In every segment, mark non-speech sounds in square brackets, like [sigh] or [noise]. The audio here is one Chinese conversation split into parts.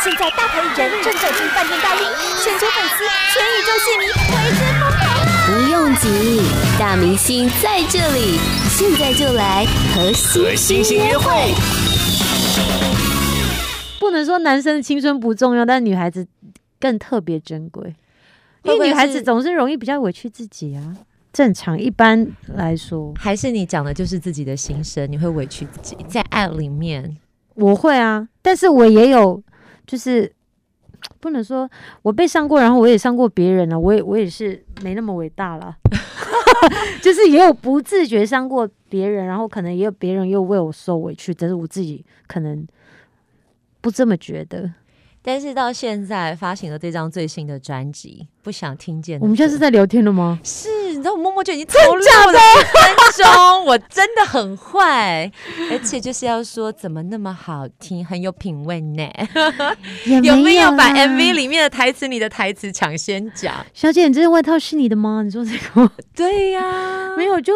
现在大牌艺人正走进饭店大厅，全球粉丝、全宇宙戏迷为之疯狂。不用急，大明星在这里，现在就来和星星约会。不能说男生的青春不重要，但女孩子更特别珍贵，因为女孩子总是容易比较委屈自己啊。正常，一般来说，还是你讲的就是自己的心声，你会委屈自己在爱里面。我会啊，但是我也有，就是不能说我被伤过，然后我也伤过别人了，我也我也是没那么伟大了，[laughs] 就是也有不自觉伤过别人，然后可能也有别人又为我受委屈，但是我自己可能不这么觉得。但是到现在发行了这张最新的专辑，不想听见。我们现在是在聊天了吗？是，你知道我默默就已经投入了一分钟，我真的很坏，而且就是要说怎么那么好听，很有品味呢。有，有没有把 MV 里面的台词，你的台词抢先讲？小姐，你这件外套是你的吗？你说这个？对呀、啊，没有就。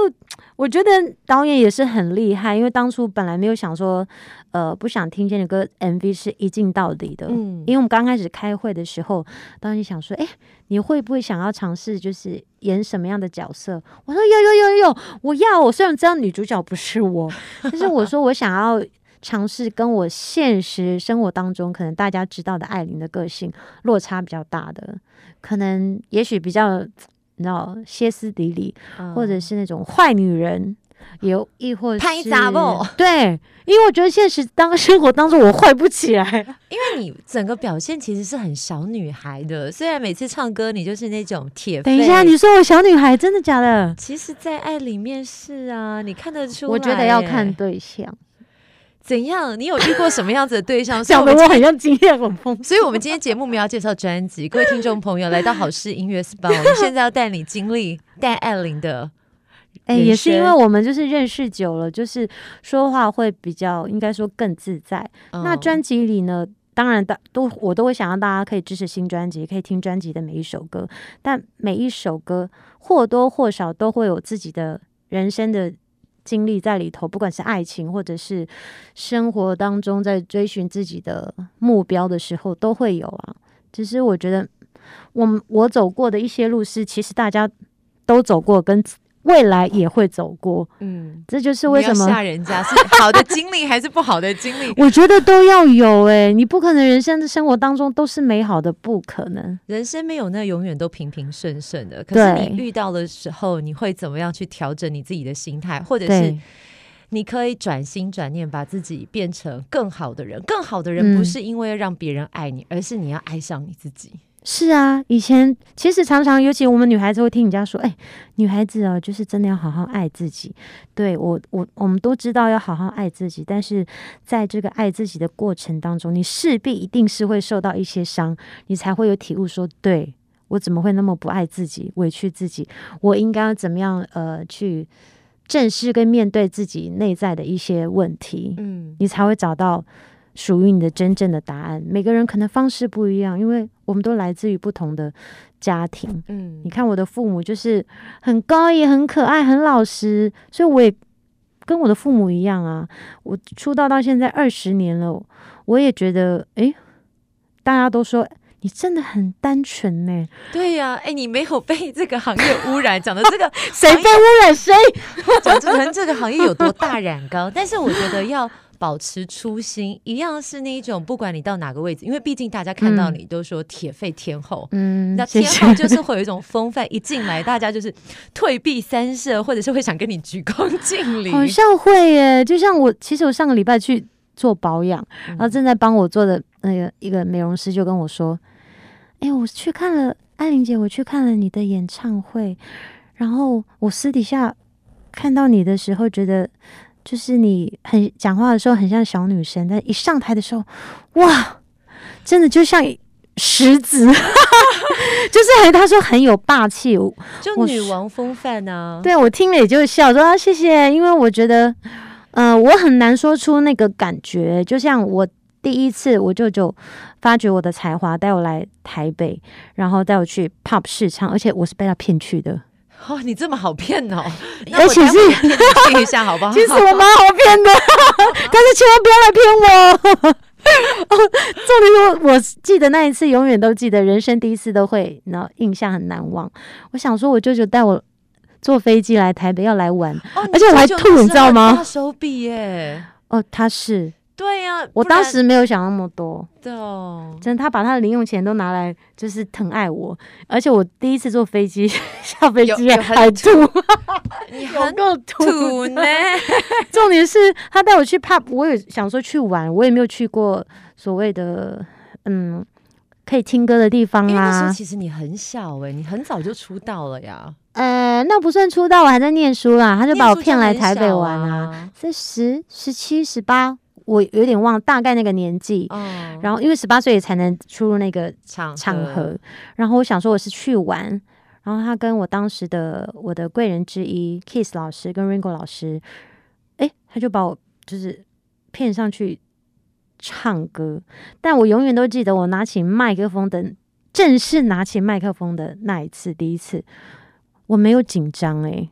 我觉得导演也是很厉害，因为当初本来没有想说，呃，不想听见的歌 MV 是一镜到底的。嗯，因为我们刚开始开会的时候，当时想说，哎，你会不会想要尝试，就是演什么样的角色？我说有有有有，我要。我虽然知道女主角不是我，[laughs] 但是我说我想要尝试跟我现实生活当中可能大家知道的艾琳的个性落差比较大的，可能也许比较。你知道歇斯底里，嗯、或者是那种坏女人，有亦或是拍杂不？[laughs] 对，因为我觉得现实当生活当中我坏不起来，[laughs] 因为你整个表现其实是很小女孩的。虽然每次唱歌你就是那种铁，等一下你说我小女孩真的假的？其实，在爱里面是啊，你看得出来。我觉得要看对象。怎样？你有遇过什么样子的对象？[laughs] 讲的我很像经验很丰富。所以，我们今天节目没有要介绍专辑。各位听众朋友，来到好事音乐 SPA，我们现在要带你经历带艾琳的。哎、欸，也是因为我们就是认识久了，就是说话会比较，应该说更自在。嗯、那专辑里呢，当然大都我都会想让大家可以支持新专辑，可以听专辑的每一首歌。但每一首歌或多或少都会有自己的人生的。经历在里头，不管是爱情或者是生活当中，在追寻自己的目标的时候，都会有啊。只是我觉得，我我走过的一些路是，其实大家都走过，跟。未来也会走过，嗯，这就是为什么吓人家是好的经历还是不好的经历？[laughs] 我觉得都要有哎、欸，你不可能人生的生活当中都是美好的，不可能，人生没有那永远都平平顺顺的。可是你遇到的时候，你会怎么样去调整你自己的心态，或者是你可以转心转念，把自己变成更好的人。更好的人不是因为让别人爱你，而是你要爱上你自己。是啊，以前其实常常，尤其我们女孩子会听人家说，哎，女孩子哦，就是真的要好好爱自己。对，我，我，我们都知道要好好爱自己，但是在这个爱自己的过程当中，你势必一定是会受到一些伤，你才会有体悟说，对，我怎么会那么不爱自己，委屈自己？我应该要怎么样呃去正视跟面对自己内在的一些问题？嗯，你才会找到。属于你的真正的答案，每个人可能方式不一样，因为我们都来自于不同的家庭。嗯，你看我的父母就是很高，也很可爱，很老实，所以我也跟我的父母一样啊。我出道到现在二十年了，我也觉得，哎，大家都说你真的很单纯呢。对呀、啊，哎，你没有被这个行业污染，讲的这个 [laughs] 谁被污染谁，讲成这个行业有多大染缸。但是我觉得要。保持初心，一样是那一种，不管你到哪个位置，因为毕竟大家看到你都说铁肺天后，嗯，那天后就是会有一种风范，一进来大家就是退避三舍，或者是会想跟你鞠躬 [laughs] 尽礼。好像会耶，就像我，其实我上个礼拜去做保养，然后正在帮我做的那个一个美容师就跟我说：“哎、欸，我去看了艾琳姐，我去看了你的演唱会，然后我私底下看到你的时候，觉得。”就是你很讲话的时候很像小女生，但一上台的时候，哇，真的就像石子，[laughs] 就是很他说很有霸气，[laughs] 就女王风范呢、啊。对，我听了也就笑说啊谢谢，因为我觉得，嗯、呃，我很难说出那个感觉，就像我第一次我舅舅发掘我的才华，带我来台北，然后带我去 pop 试唱，而且我是被他骗去的。哦，你这么好骗哦！而且是骗一下好不好？[laughs] 其实我蛮好骗的，[laughs] 但是千万不要来骗我。哦，[laughs] 重点是，我记得那一次，永远都记得，人生第一次都会，然后印象很难忘。我想说，我舅舅带我坐飞机来台北要来玩，哦、而且我还吐，你知道吗？大手笔耶！哦，他是。对呀、啊，我当时没有想那么多。对哦，真的，他把他的零用钱都拿来，就是疼爱我。而且我第一次坐飞机，[laughs] 下飞机还吐，你 [laughs] 很够吐呢。重点是他带我去 pub，我也想说去玩，我也没有去过所谓的嗯可以听歌的地方啊。因为那时候其实你很小哎、欸，你很早就出道了呀。呃，那不算出道，我还在念书啦。他就把我骗来台北玩啊，是十、十七、十八。我有点忘大概那个年纪，哦、然后因为十八岁才能出入那个场场合，然后我想说我是去玩，然后他跟我当时的我的贵人之一 Kiss 老师跟 Ringo 老师，哎，他就把我就是骗上去唱歌，但我永远都记得我拿起麦克风的正式拿起麦克风的那一次，第一次。我没有紧张诶，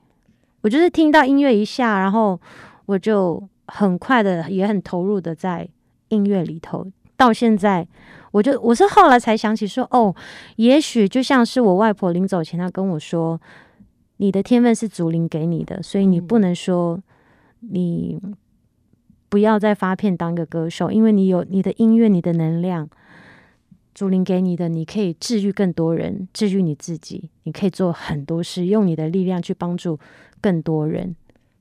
我就是听到音乐一下，然后我就。很快的，也很投入的在音乐里头。到现在，我就我是后来才想起说，哦，也许就像是我外婆临走前，她跟我说：“你的天分是祖灵给你的，所以你不能说你不要再发片当个歌手，因为你有你的音乐，你的能量，祖灵给你的，你可以治愈更多人，治愈你自己，你可以做很多事，用你的力量去帮助更多人。”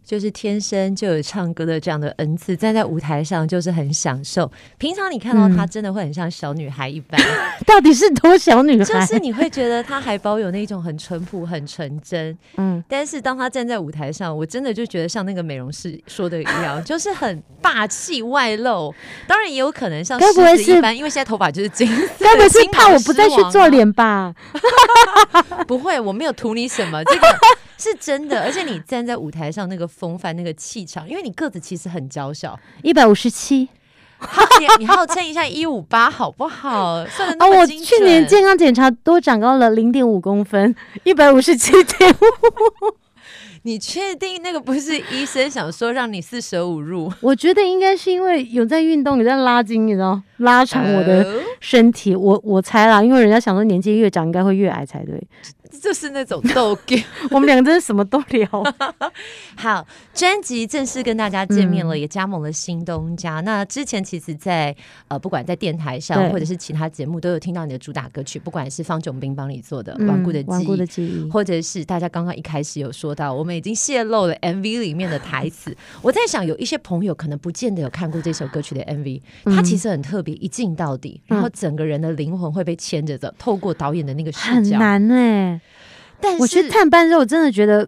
就是天生就有唱歌的这样的恩赐，站在舞台上就是很享受。平常你看到她，真的会很像小女孩一般。嗯、[laughs] 到底是多小女孩？就是你会觉得她还保有那种很淳朴、很纯真。嗯，但是当她站在舞台上，我真的就觉得像那个美容师说的一样，就是很霸气外露。当然也有可能像狮子一般，因为现在头发就是金色。该不会是怕我不再去做脸吧？[laughs] 不会，我没有图你什么这个。是真的，而且你站在舞台上那个风范、那个气场，因为你个子其实很娇小，一百五十七，你号称一下一五八好不好？算啊，我去年健康检查多长高了零点五公分，一百五十七点五。你确定那个不是医生想说让你四舍五入？我觉得应该是因为有在运动，有在拉筋，你知道，拉长我的身体。呃、我我猜啦，因为人家想说年纪越长应该会越矮才对。[laughs] 就是那种逗给 [laughs] 我们两个真是什么都聊。[laughs] 好，专辑正式跟大家见面了，嗯、也加盟了新东家。那之前其实在，在呃，不管在电台上或者是其他节目，都有听到你的主打歌曲，不管是方炯斌帮你做的《顽固的记忆》，嗯、记忆或者是大家刚刚一开始有说到，我们已经泄露了 MV 里面的台词。我在想，有一些朋友可能不见得有看过这首歌曲的 MV，它其实很特别，一镜到底，然后整个人的灵魂会被牵着走，透过导演的那个视角，很难哎、欸。但是我去探班之后，我真的觉得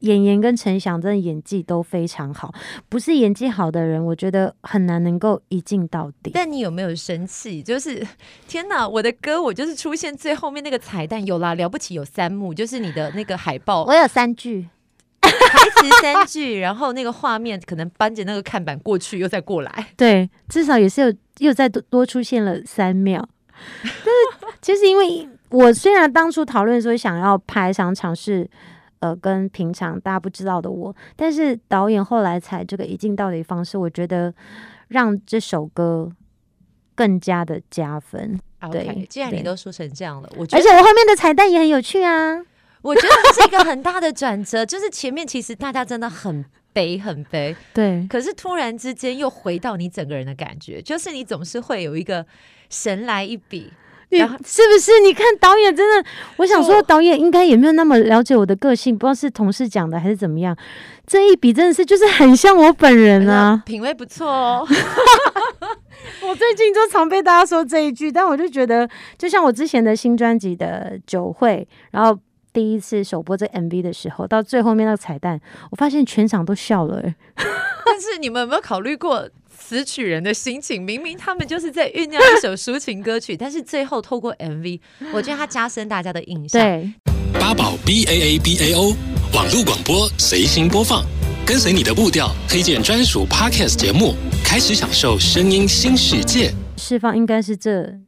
演员跟陈翔真的演技都非常好。不是演技好的人，我觉得很难能够一镜到底。但你有没有生气？就是天哪，我的歌我就是出现最后面那个彩蛋，有啦，了不起有三幕，就是你的那个海报，我有三句台词三句，然后那个画面可能搬着那个看板过去又再过来，对，至少也是有又再多多出现了三秒。但是 [laughs] 其实因为。我虽然当初讨论说想要拍，想尝试，呃，跟平常大家不知道的我，但是导演后来采这个一镜到底方式，我觉得让这首歌更加的加分。Okay, 对，既然你都说成这样了，我而且我后面的彩蛋也很有趣啊。我觉得这是一个很大的转折，[laughs] 就是前面其实大家真的很悲很悲，对，可是突然之间又回到你整个人的感觉，就是你总是会有一个神来一笔。你是不是？你看导演真的，我想说导演应该也没有那么了解我的个性，不知道是同事讲的还是怎么样。这一笔真的是就是很像我本人啊，品味不错哦。[laughs] 我最近就常被大家说这一句，但我就觉得，就像我之前的新专辑的酒会，然后第一次首播这 MV 的时候，到最后面那个彩蛋，我发现全场都笑了欸。[laughs] 但是你们有没有考虑过？词曲人的心情，明明他们就是在酝酿一首抒情歌曲，但是最后透过 MV，我觉得它加深大家的印象。对，八宝 B A A B A O 网络广播随心播放，跟随你的步调，推荐专属 Podcast 节目，开始享受声音新世界。释放应该是这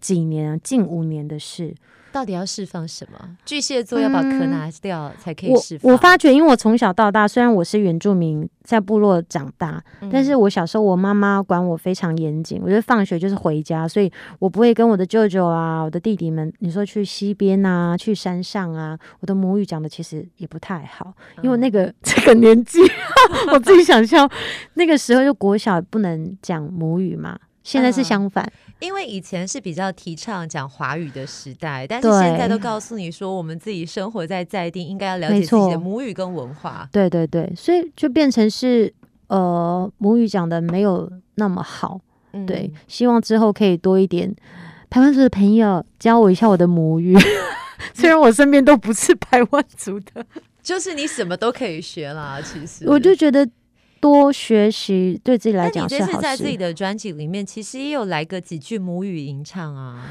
几年啊，近五年的事。到底要释放什么？巨蟹座要把壳拿掉才可以释放。我我发觉，因为我从小到大，虽然我是原住民，在部落长大，嗯、但是我小时候我妈妈管我非常严谨。我觉得放学就是回家，所以我不会跟我的舅舅啊、我的弟弟们，你说去溪边啊、去山上啊，我的母语讲的其实也不太好，因为那个、嗯、[laughs] 这个年纪，[laughs] 我自己想象那个时候就国小不能讲母语嘛。现在是相反，嗯，因为以前是比较提倡讲华语的时代，但是现在都告诉你说，我们自己生活在在地，应该要了解自己的母语跟文化。对对对，所以就变成是呃，母语讲的没有那么好。嗯、对，希望之后可以多一点台湾族的朋友教我一下我的母语，[laughs] 虽然我身边都不是排湾族的，就是你什么都可以学啦。其实我就觉得。多学习对自己来讲是好事。你这是在自己的专辑里面，其实也有来个几句母语吟唱啊。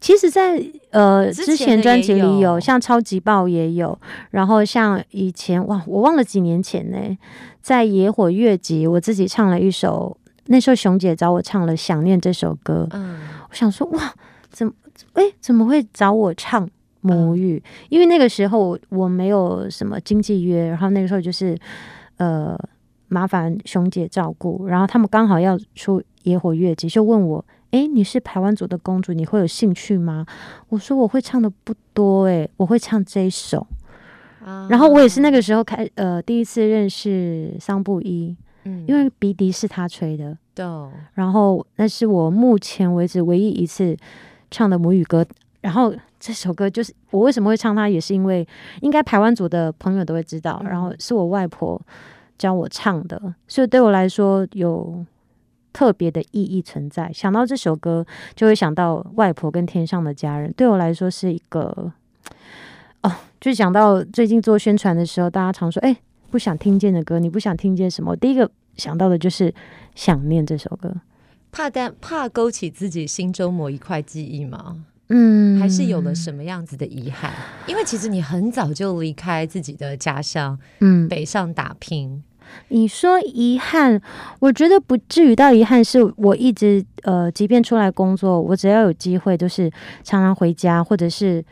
其实在，在呃之前专辑里有，像《超级爆》也有，然后像以前哇，我忘了几年前呢，在野火月集，我自己唱了一首，那时候熊姐找我唱了《想念》这首歌。嗯，我想说哇，怎么哎怎么会找我唱母语？嗯、因为那个时候我没有什么经济约，然后那个时候就是呃。麻烦熊姐照顾，然后他们刚好要出野火月季，就问我：“哎，你是排湾族的公主，你会有兴趣吗？”我说：“我会唱的不多，诶，我会唱这一首。啊”然后我也是那个时候开呃第一次认识桑布伊，嗯，因为鼻笛是他吹的，对、嗯。然后那是我目前为止唯一一次唱的母语歌。然后这首歌就是我为什么会唱它，也是因为应该排湾族的朋友都会知道。嗯、然后是我外婆。教我唱的，所以对我来说有特别的意义存在。想到这首歌，就会想到外婆跟天上的家人。对我来说是一个哦，就想到最近做宣传的时候，大家常说：“哎，不想听见的歌，你不想听见什么？”我第一个想到的就是想念这首歌，怕担怕勾起自己心中某一块记忆吗？嗯，还是有了什么样子的遗憾？因为其实你很早就离开自己的家乡，嗯，北上打拼。你说遗憾，我觉得不至于到遗憾。是我一直呃，即便出来工作，我只要有机会，就是常常回家，或者是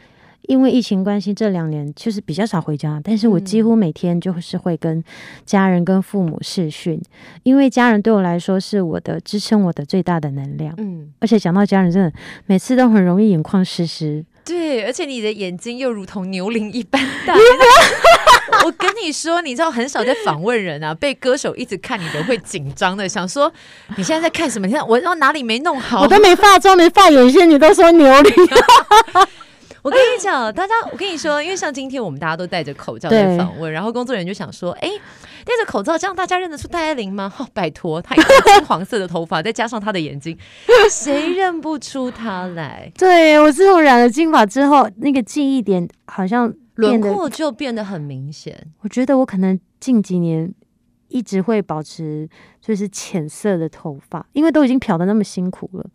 因为疫情关系，这两年就是比较少回家。但是我几乎每天就是会跟家人、跟父母视讯，因为家人对我来说是我的支撑，我的最大的能量。嗯，而且讲到家人，真的每次都很容易眼眶湿湿。对，而且你的眼睛又如同牛铃一般大。[laughs] 我跟你说，你知道很少在访问人啊，被歌手一直看你的会紧张的，想说你现在在看什么？你看我我哪里没弄好？我都没化妆，没画眼线，你都说牛铃。[laughs] 我跟你讲，大家，我跟你说，因为像今天我们大家都戴着口罩在访问，然后工作人员就想说，哎。戴着口罩，这样大家认得出戴爱玲吗？哦，拜托，她有金黄色的头发，再加上她的眼睛，[laughs] 谁认不出她来？对，我自从染了金发之后，那个记忆点好像轮廓就变得很明显。我觉得我可能近几年一直会保持就是浅色的头发，因为都已经漂的那么辛苦了。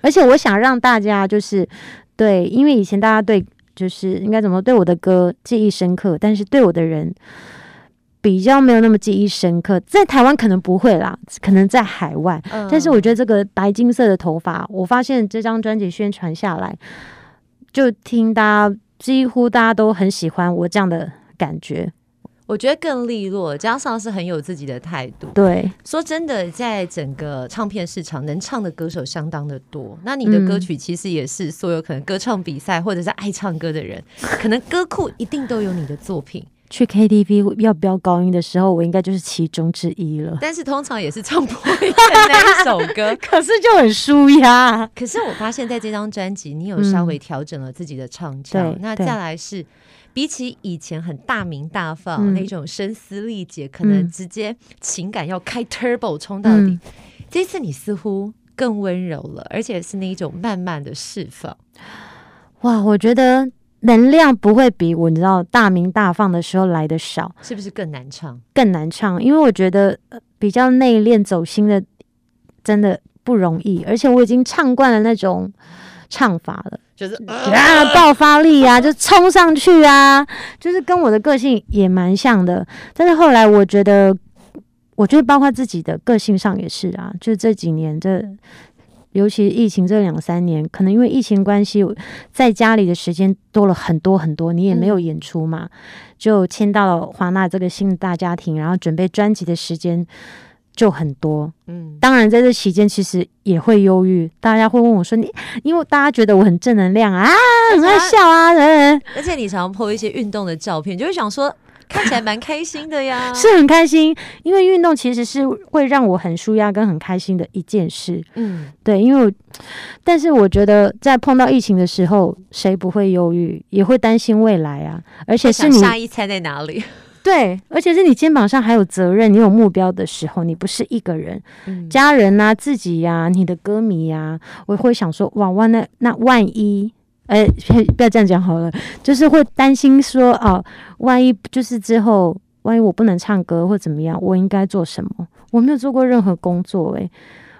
而且我想让大家就是对，因为以前大家对就是应该怎么对我的歌记忆深刻，但是对我的人。比较没有那么记忆深刻，在台湾可能不会啦，可能在海外。嗯、但是我觉得这个白金色的头发，我发现这张专辑宣传下来，就听大家几乎大家都很喜欢我这样的感觉。我觉得更利落，加上是很有自己的态度。对，说真的，在整个唱片市场，能唱的歌手相当的多。那你的歌曲其实也是所有可能歌唱比赛或者是爱唱歌的人，可能歌库一定都有你的作品。去 KTV 要飙高音的时候，我应该就是其中之一了。但是通常也是唱不会的那一首歌，[laughs] 可是就很舒压。可是我发现，在这张专辑，你有稍微调整了自己的唱腔。嗯、那再来是，比起以前很大鸣大放、嗯、那种声嘶力竭，可能直接情感要开 turbo 冲到底。嗯、这次你似乎更温柔了，而且是那一种慢慢的释放。哇，我觉得。能量不会比我你知道大鸣大放的时候来的少，是不是更难唱？更难唱，因为我觉得比较内敛走心的真的不容易，而且我已经唱惯了那种唱法了，就是啊爆发力啊，就冲上去啊，就是跟我的个性也蛮像的。但是后来我觉得，我觉得包括自己的个性上也是啊，就这几年这尤其疫情这两三年，可能因为疫情关系，在家里的时间多了很多很多，你也没有演出嘛，嗯、就签到了华纳这个新的大家庭，然后准备专辑的时间就很多。嗯，当然在这期间其实也会忧郁，大家会问我说：“你因为大家觉得我很正能量啊，很爱笑啊，人，而且你常 po 一些运动的照片，就会想说。”看起来蛮开心的呀，[laughs] 是很开心，因为运动其实是会让我很舒压跟很开心的一件事。嗯，对，因为，但是我觉得在碰到疫情的时候，谁不会忧郁，也会担心未来啊。而且是你下一餐在哪里？[laughs] 对，而且是你肩膀上还有责任，你有目标的时候，你不是一个人，嗯、家人啊，自己呀、啊，你的歌迷呀、啊，我会想说，哇万，那那万一。哎，不要这样讲好了，就是会担心说啊，万一就是之后，万一我不能唱歌或怎么样，我应该做什么？我没有做过任何工作，诶，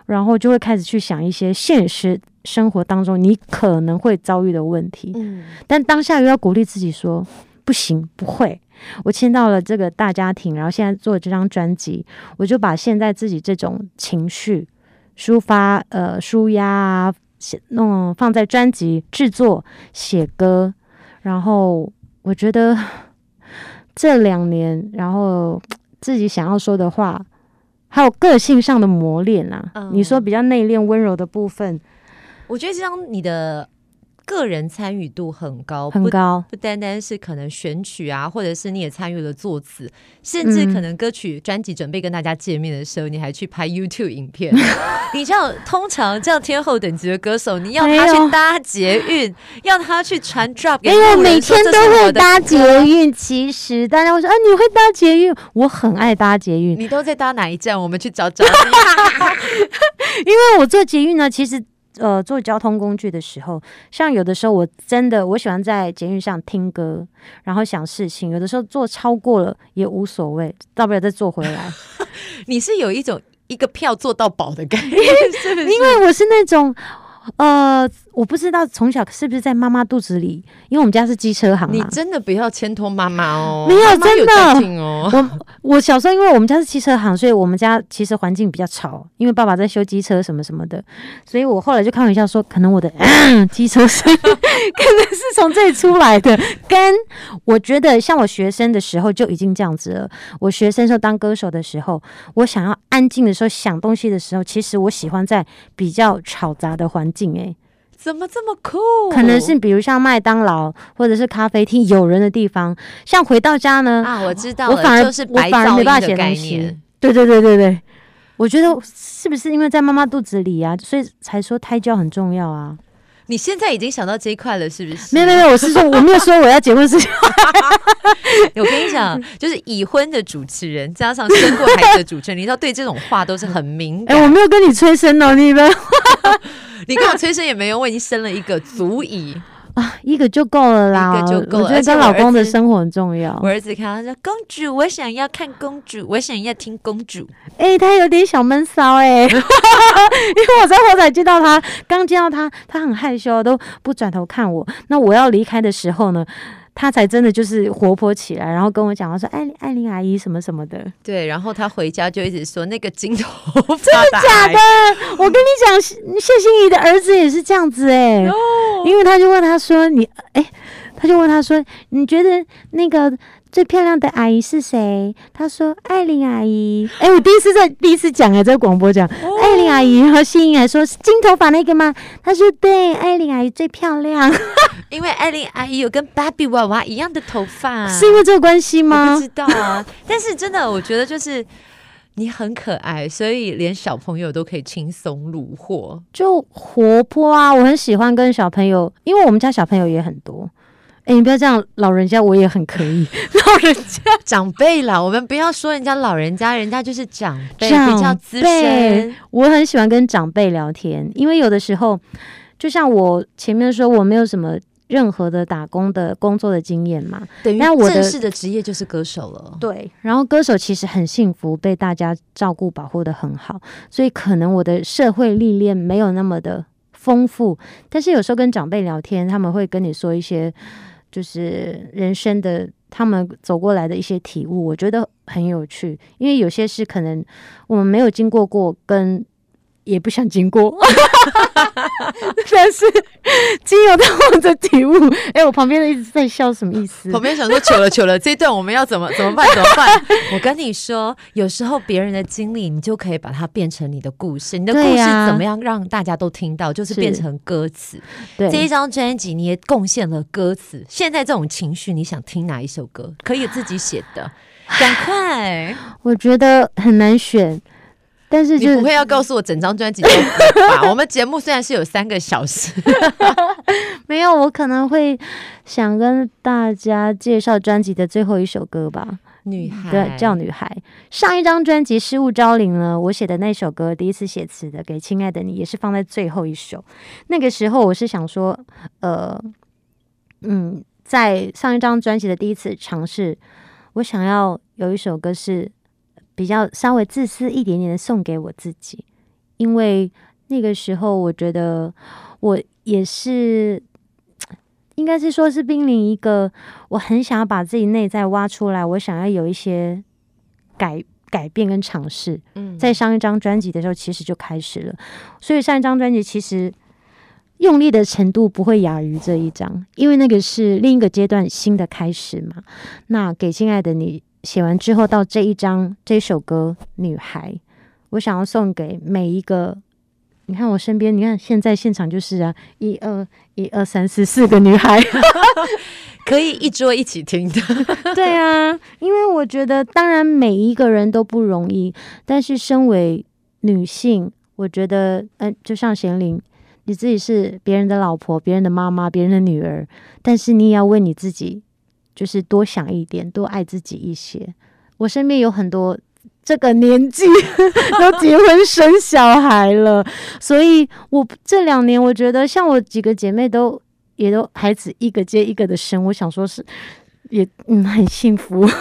然后就会开始去想一些现实生活当中你可能会遭遇的问题。嗯，但当下又要鼓励自己说，不行，不会。我签到了这个大家庭，然后现在做这张专辑，我就把现在自己这种情绪抒发，呃，舒压啊。弄放在专辑制作、写歌，然后我觉得这两年，然后自己想要说的话，还有个性上的磨练啊。嗯、你说比较内敛、温柔的部分，我觉得这张你的。个人参与度很高，很高不，不单单是可能选曲啊，或者是你也参与了作词，甚至可能歌曲专辑准备跟大家见面的时候，嗯、你还去拍 YouTube 影片。[laughs] 你知道，通常这样天后等级的歌手，你要他去搭捷运，[laughs] 要他去传 drop 给，因为每天都会搭捷运。其实大家会说，啊，你会搭捷运？我很爱搭捷运。你都在搭哪一站？我们去找找你。[laughs] 因为我坐捷运呢，其实。呃，坐交通工具的时候，像有的时候我真的我喜欢在捷运上听歌，然后想事情。有的时候坐超过了也无所谓，大不了再坐回来。[laughs] 你是有一种一个票坐到饱的概念，[laughs] 是不是？因为我是那种。呃，我不知道从小是不是在妈妈肚子里，因为我们家是机车行。你真的不要牵拖妈妈哦，没有，真的哦。我我小时候，因为我们家是机车行，所以我们家其实环境比较吵，因为爸爸在修机车什么什么的，所以我后来就开玩笑说，可能我的 [coughs] 机车声 [laughs] 可能是从这里出来的。跟我觉得，像我学生的时候就已经这样子了。我学生时候当歌手的时候，我想要安静的时候，想东西的时候，其实我喜欢在比较吵杂的环境。哎、欸，怎么这么酷？可能是比如像麦当劳或者是咖啡厅有人的地方，像回到家呢啊，我知道，我反而就是白噪音的概念。对对对对对，我觉得是不是因为在妈妈肚子里啊，所以才说胎教很重要啊？你现在已经想到这一块了，是不是？没有没有，我是说我没有说我要结婚事情。[laughs] 我跟你讲，就是已婚的主持人加上生过孩子的主持人，你知道对这种话都是很敏感。[laughs] 哎、欸，我没有跟你催生哦，你们。[laughs] 你跟我催生也没用，我已经生了一个，足以啊，一个就够了啦，一个就够了。我觉得跟老公的生活很重要。我儿子看他说：“公主，我想要看公主，我想要听公主。”哎，他有点小闷骚哎，[laughs] 因为我在后仔见到他，刚见到他，他很害羞，都不转头看我。那我要离开的时候呢？他才真的就是活泼起来，然后跟我讲，他说：“艾艾琳阿姨什么什么的。[laughs] ”对，然后他回家就一直说那个金头发，[laughs] 真的假的？我跟你讲，谢欣怡的儿子也是这样子哎、因为他就问他说：“你哎，他就问他说，你觉得那个？”最漂亮的阿姨是谁？她说艾琳阿姨。哎、欸，我第一次在第一次讲哎，在广播讲、哦、艾琳阿姨，然后欣怡还说是金头发那个吗？她说对，艾琳阿姨最漂亮，[laughs] 因为艾琳阿姨有跟芭比娃娃一样的头发，是因为这个关系吗？不知道啊，但是真的，我觉得就是你很可爱，所以连小朋友都可以轻松虏获，就活泼啊！我很喜欢跟小朋友，因为我们家小朋友也很多。哎、欸，你不要这样，老人家我也很可以。[laughs] 老人家 [laughs] 长辈啦，我们不要说人家老人家，人家就是长辈，比较资深。我很喜欢跟长辈聊天，因为有的时候，就像我前面说，我没有什么任何的打工的工作的经验嘛，等于正式的职业就是歌手了。对，然后歌手其实很幸福，被大家照顾保护的很好，所以可能我的社会历练没有那么的丰富，但是有时候跟长辈聊天，他们会跟你说一些。就是人生的他们走过来的一些体悟，我觉得很有趣。因为有些事可能我们没有经过过，跟也不想经过，[laughs] 但是经由到我的体悟，哎、欸，我旁边的一直在笑，什么意思？旁边想说糗了糗了，这一段我们要怎么怎么办？怎么办？[laughs] 我跟你说，有时候别人的经历，你就可以把它变成你的故事。你的故事怎么样让大家都听到？就是变成歌词。对，这一张专辑你也贡献了歌词。现在这种情绪，你想听哪一首歌？可以自己写的，[sighs] 赶快！我觉得很难选。但是、就是、你不会要告诉我整张专辑都吧？[laughs] 我们节目虽然是有三个小时，[laughs] 没有，我可能会想跟大家介绍专辑的最后一首歌吧。女孩，对，叫女孩。上一张专辑《失物招领》呢，我写的那首歌，第一次写词的，给亲爱的你，也是放在最后一首。那个时候我是想说，呃，嗯，在上一张专辑的第一次尝试，我想要有一首歌是。比较稍微自私一点点的送给我自己，因为那个时候我觉得我也是，应该是说是濒临一个我很想要把自己内在挖出来，我想要有一些改改变跟尝试。嗯，在上一张专辑的时候，其实就开始了，所以上一张专辑其实用力的程度不会亚于这一张，因为那个是另一个阶段新的开始嘛。那给亲爱的你。写完之后，到这一张这首歌《女孩》，我想要送给每一个。你看我身边，你看现在现场就是啊，一二一二三四四个女孩，[laughs] 可以一桌一起听的。[laughs] 对啊，因为我觉得，当然每一个人都不容易，但是身为女性，我觉得，嗯、呃，就像贤玲，你自己是别人的老婆、别人的妈妈、别人的女儿，但是你也要为你自己。就是多想一点，多爱自己一些。我身边有很多这个年纪 [laughs] 都结婚生小孩了，所以我这两年我觉得，像我几个姐妹都也都孩子一个接一个的生，我想说是也嗯很幸福。[laughs]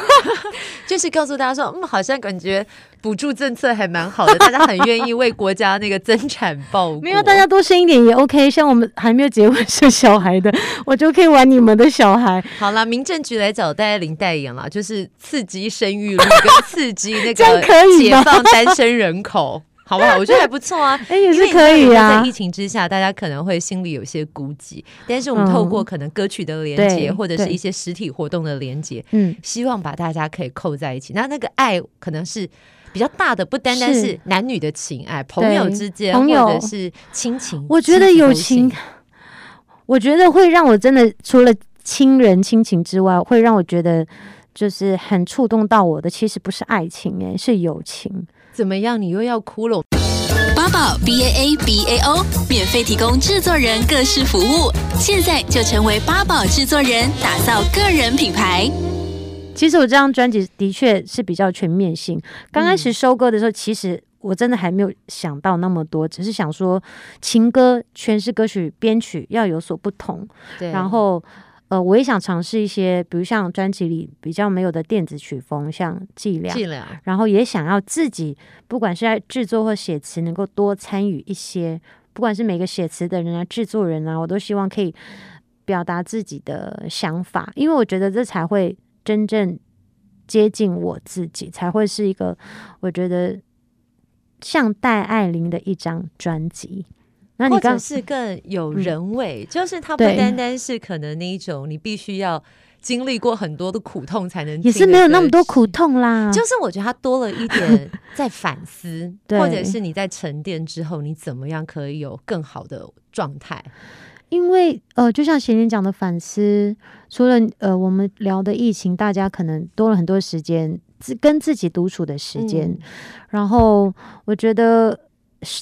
就是告诉大家说，嗯，好像感觉补助政策还蛮好的，大家很愿意为国家那个增产报 [laughs] 国。没有，大家多生一点也 OK。像我们还没有结婚生小孩的，我就可以玩你们的小孩。好啦，民政局来找戴爱玲代言了，就是刺激生育率跟刺激那个解放单身人口。好不好？[laughs] 我觉得还不错啊，[laughs] 哎、欸，也是可以啊。在疫情之下，大家可能会心里有些孤寂，但是我们透过可能歌曲的连接，或者是一些实体活动的连接，嗯，希望把大家可以扣在一起。那那个爱可能是比较大的，不单单是男女的情爱，朋友之间，或者是亲情。我觉得友情，我觉得会让我真的除了亲人亲情之外，会让我觉得就是很触动到我的，其实不是爱情，哎，是友情。怎么样？你又要哭了？八宝 B A A B A O 免费提供制作人各式服务，现在就成为八宝制作人，打造个人品牌。其实我这张专辑的确是比较全面性。刚开始收歌的时候，嗯、其实我真的还没有想到那么多，只是想说情歌诠释歌曲编曲要有所不同。对，然后。呃，我也想尝试一些，比如像专辑里比较没有的电子曲风，像伎俩，伎俩。然后也想要自己，不管是在制作或写词，能够多参与一些。不管是每个写词的人啊，制作人啊，我都希望可以表达自己的想法，因为我觉得这才会真正接近我自己，才会是一个我觉得像戴爱玲的一张专辑。那你或者是更有人味，嗯，就是它不单单是可能那一种，你必须要经历过很多的苦痛才能，也是没有那么多苦痛啦。就是我觉得它多了一点 [laughs] 在反思，或者是你在沉淀之后，你怎么样可以有更好的状态？因为呃，就像贤贤讲的反思，除了呃我们聊的疫情，大家可能多了很多时间自跟自己独处的时间，嗯，然后我觉得。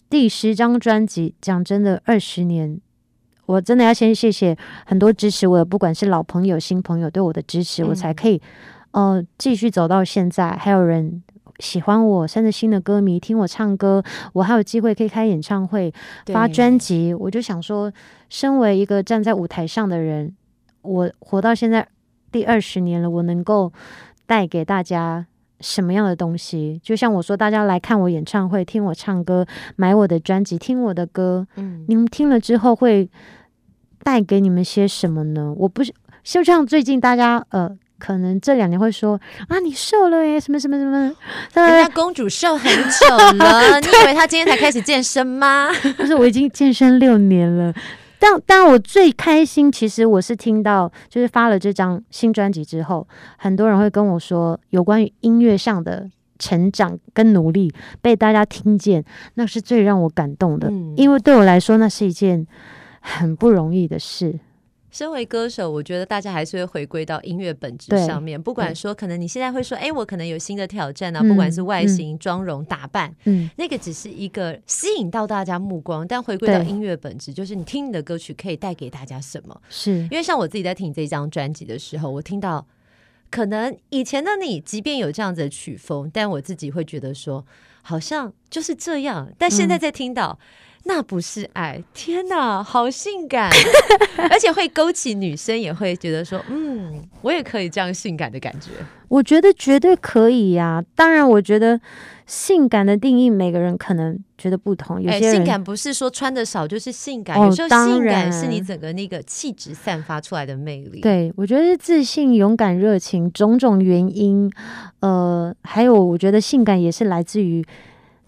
第十张专辑，讲真的，二十年，我真的要先谢谢很多支持我的，不管是老朋友、新朋友对我的支持，嗯、我才可以呃继续走到现在。还有人喜欢我，甚至新的歌迷听我唱歌，我还有机会可以开演唱会、发专辑。我就想说，身为一个站在舞台上的人，我活到现在第二十年了，我能够带给大家。什么样的东西？就像我说，大家来看我演唱会，听我唱歌，买我的专辑，听我的歌，嗯，你们听了之后会带给你们些什么呢？我不是，就像最近大家呃可能这两年会说啊，你瘦了耶，什么什么什么，人家 [laughs] 公主瘦很久了，[laughs] 你以为她今天才开始健身吗？不是，我已经健身六年了。但但我最开心，其实我是听到，就是发了这张新专辑之后，很多人会跟我说，有关于音乐上的成长跟努力被大家听见，那是最让我感动的，嗯，因为对我来说，那是一件很不容易的事。身为歌手，我觉得大家还是会回归到音乐本质上面。不管说，可能你现在会说，哎，我可能有新的挑战啊，不管是外形、妆、嗯、容、打扮，嗯，那个只是一个吸引到大家目光。但回归到音乐本质，就是你听你的歌曲可以带给大家什么？是因为像我自己在听这张专辑的时候，我听到可能以前的你，即便有这样子的曲风，但我自己会觉得说，好像就是这样。但现在在听到。嗯那不是爱，天哪，好性感，[laughs] 而且会勾起女生也会觉得说，嗯，我也可以这样性感的感觉。我觉得绝对可以呀、啊。当然，我觉得性感的定义每个人可能觉得不同。有些、欸、性感不是说穿的少就是性感，哦、有时候性感是你整个那个气质散发出来的魅力。对，我觉得是自信、勇敢、热情种种原因。呃，还有我觉得性感也是来自于，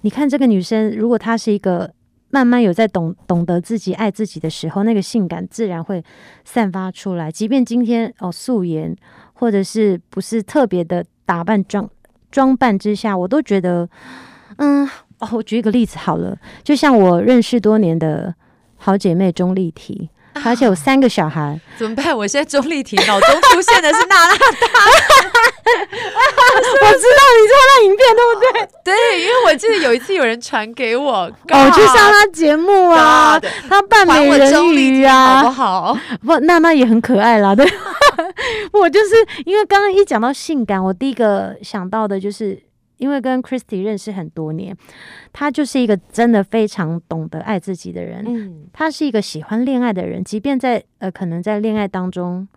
你看这个女生，如果她是一个。慢慢有在懂懂得自己爱自己的时候，那个性感自然会散发出来。即便今天哦素颜，或者是不是特别的打扮装装扮之下，我都觉得，嗯哦，我举一个例子好了，就像我认识多年的好姐妹钟丽缇。而且有三个小孩，啊，[laughs] 怎么办？我现在钟丽缇脑中出现的是娜娜塔，我知道你做那影片对不对？[laughs] 对，因为我记得有一次有人传给我，哦，去上他节目啊，他扮美人鱼啊，好不好？不，娜娜也很可爱啦。对，[laughs] 我就是因为刚刚一讲到性感，我第一个想到的就是。因为跟 Christy 认识很多年，他就是一个真的非常懂得爱自己的人。嗯，他是一个喜欢恋爱的人，即便在呃可能在恋爱当中，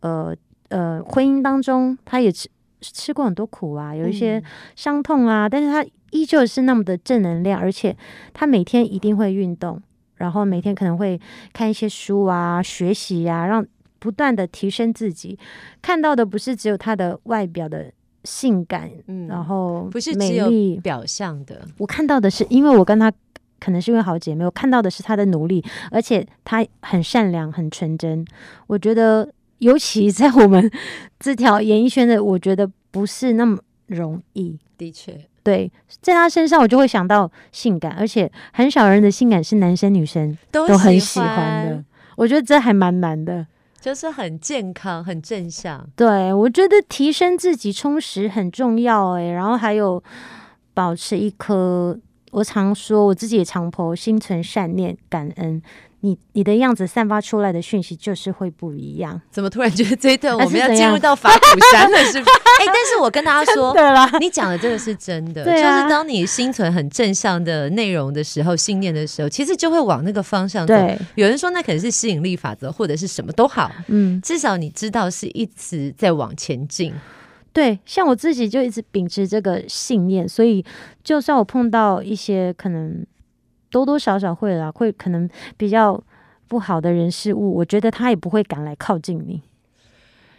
呃呃婚姻当中，他也吃吃过很多苦啊，有一些伤痛啊，嗯，但是他依旧是那么的正能量，而且他每天一定会运动，然后每天可能会看一些书啊，学习啊，让不断的提升自己。看到的不是只有他的外表的。性感，嗯，然后不是只有表象的。我看到的是，因为我跟她可能是因为好姐妹，我看到的是她的努力，而且她很善良、很纯真。我觉得，尤其在我们这条演艺圈的，我觉得不是那么容易。的确，对，在他身上我就会想到性感，而且很少人的性感是男生女生都很喜欢的。我觉得这还蛮难的。就是很健康、很正向。对，我觉得提升自己、充实很重要。哎，然后还有保持一颗，我常说，我自己也常 po，心存善念、感恩。你你的样子散发出来的讯息就是会不一样。怎么突然觉得这一段我们要进入到法鼓山了？是不是？[laughs] 哎、欸，但是我跟大家说，你讲的这个是真的。就是当你心存很正向的内容的时候，信念的时候，其实就会往那个方向走。对，有人说那可能是吸引力法则，或者是什么都好。嗯，至少你知道是一直在往前进。对，像我自己就一直秉持这个信念，所以就算我碰到一些可能。多多少少会啦，会可能比较不好的人事物，我觉得他也不会敢来靠近你。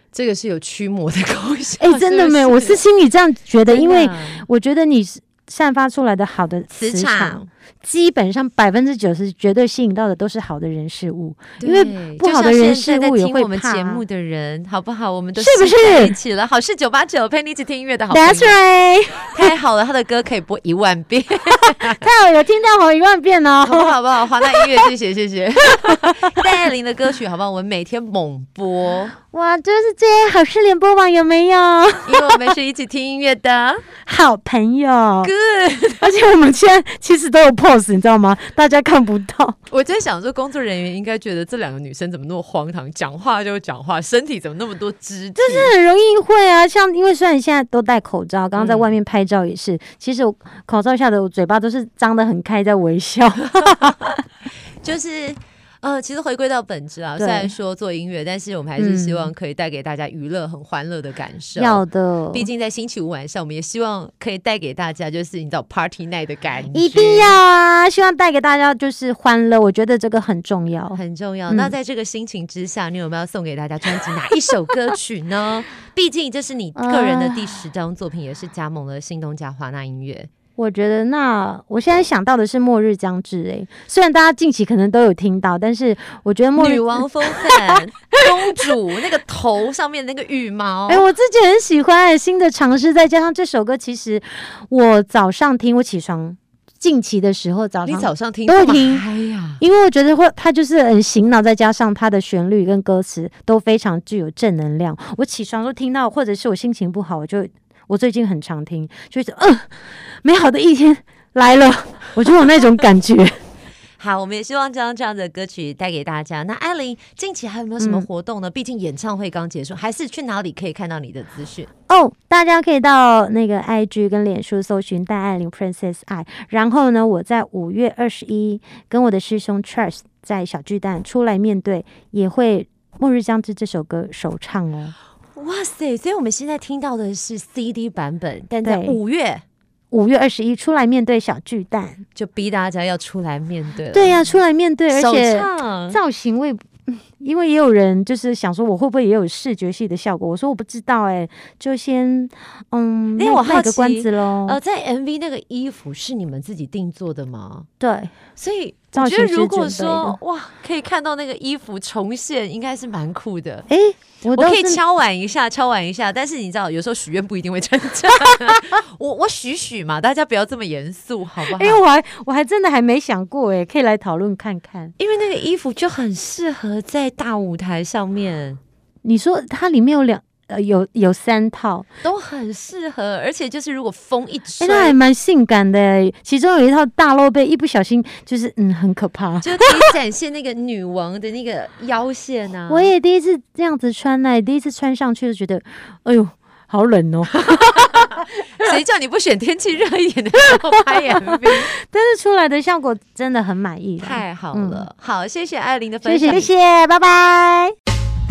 这个是有驱魔的 [laughs] 功效。哎、欸，真的没有，我是心里这样觉得，因为我觉得你是。散发出来的好的磁场，磁场基本上百分之九十绝对吸引到的都是好的人事物，因为不好的人事物也会怕。我们节目的人好不好？我们都是不是一起了？好事九八九陪你一起听音乐的好朋友。That's right，[laughs] 太好了，他的歌可以播一万遍，[laughs] 太好有听到好一万遍哦，好不好？好不好？华纳音乐，谢谢谢谢。[laughs] 戴爱玲的歌曲好不好？我们每天猛播。哇，就是这些好事联播网有没有？因为我们是一起听音乐的好朋友。Good，而且我们现在其实都有 pose，你知道吗？大家看不到。我在想说，工作人员应该觉得这两个女生怎么那么荒唐，讲话就讲话，身体怎么那么多肢体？就是很容易会啊，像因为虽然现在都戴口罩，刚刚在外面拍照也是，嗯、其实我口罩下的我嘴巴都是张得很开，在微笑。[laughs] 就是。呃，其实回归到本质啊，虽然说做音乐，但是我们还是希望可以带给大家娱乐、很欢乐的感受。要的，毕竟在星期五晚上，我们也希望可以带给大家就是你知道 party night 的感觉。一定要啊！希望带给大家就是欢乐，我觉得这个很重要，很重要。嗯、那在这个心情之下，你有没有送给大家专辑哪一首歌曲呢？[laughs] 毕竟这是你个人的第十张作品，呃、也是加盟了新东家华纳音乐。我觉得那我现在想到的是《末日将至》哎，虽然大家近期可能都有听到，但是我觉得末日女王风范 [laughs] 公主那个头上面那个羽毛，哎，我自己很喜欢新的尝试，再加上这首歌，其实我早上听，我起床近期的时候早上你早上听都会听，哎呀，因为我觉得会它就是很醒脑，再加上它的旋律跟歌词都非常具有正能量，我起床都听到，或者是我心情不好，我就。我最近很常听，就是嗯，美好的一天来了，我就有那种感觉。[laughs] 好，我们也希望将这样的歌曲带给大家。那艾琳近期还有没有什么活动呢？嗯、毕竟演唱会刚结束，还是去哪里可以看到你的资讯？哦，大家可以到那个 IG 跟脸书搜寻戴爱玲 Princess I。然后呢，我在五月二十一跟我的师兄 Charles 在小巨蛋出来面对，也会《末日将至》这首歌首唱哦。哇塞！所以我们现在听到的是 CD 版本，但在五月五月二十一出来面对小巨蛋，就逼大家要出来面对了。对呀、啊，出来面对，而且造型我也。因为也有人就是想说，我会不会也有视觉系的效果？我说我不知道、欸，哎，就先嗯，因为我好奇个关子喽。呃，在 MV 那个衣服是你们自己定做的吗？对，所以我觉得如果说哇，可以看到那个衣服重现，应该是蛮酷的。哎、欸，我，我可以敲碗一下，敲碗一下。但是你知道，有时候许愿不一定会成真。[laughs] 我我许许嘛，大家不要这么严肃，好不好？因为我还我还真的还没想过、欸，哎，可以来讨论看看。因为那个衣服就很适合在。大舞台上面，你说它里面有两呃有有三套都很适合，而且就是如果风一吹，那还蛮性感的。其中有一套大露背，一不小心就是嗯很可怕，就 [laughs] 可以展现那个女王的那个腰线啊。[laughs] 我也第一次这样子穿呢，第一次穿上去就觉得，哎呦好冷哦。[laughs] 谁叫你不选天气热一点的时候拍 MV？但是出来的效果真的很满意，太好了。嗯、好，谢谢艾琳的分享，谢谢，拜拜。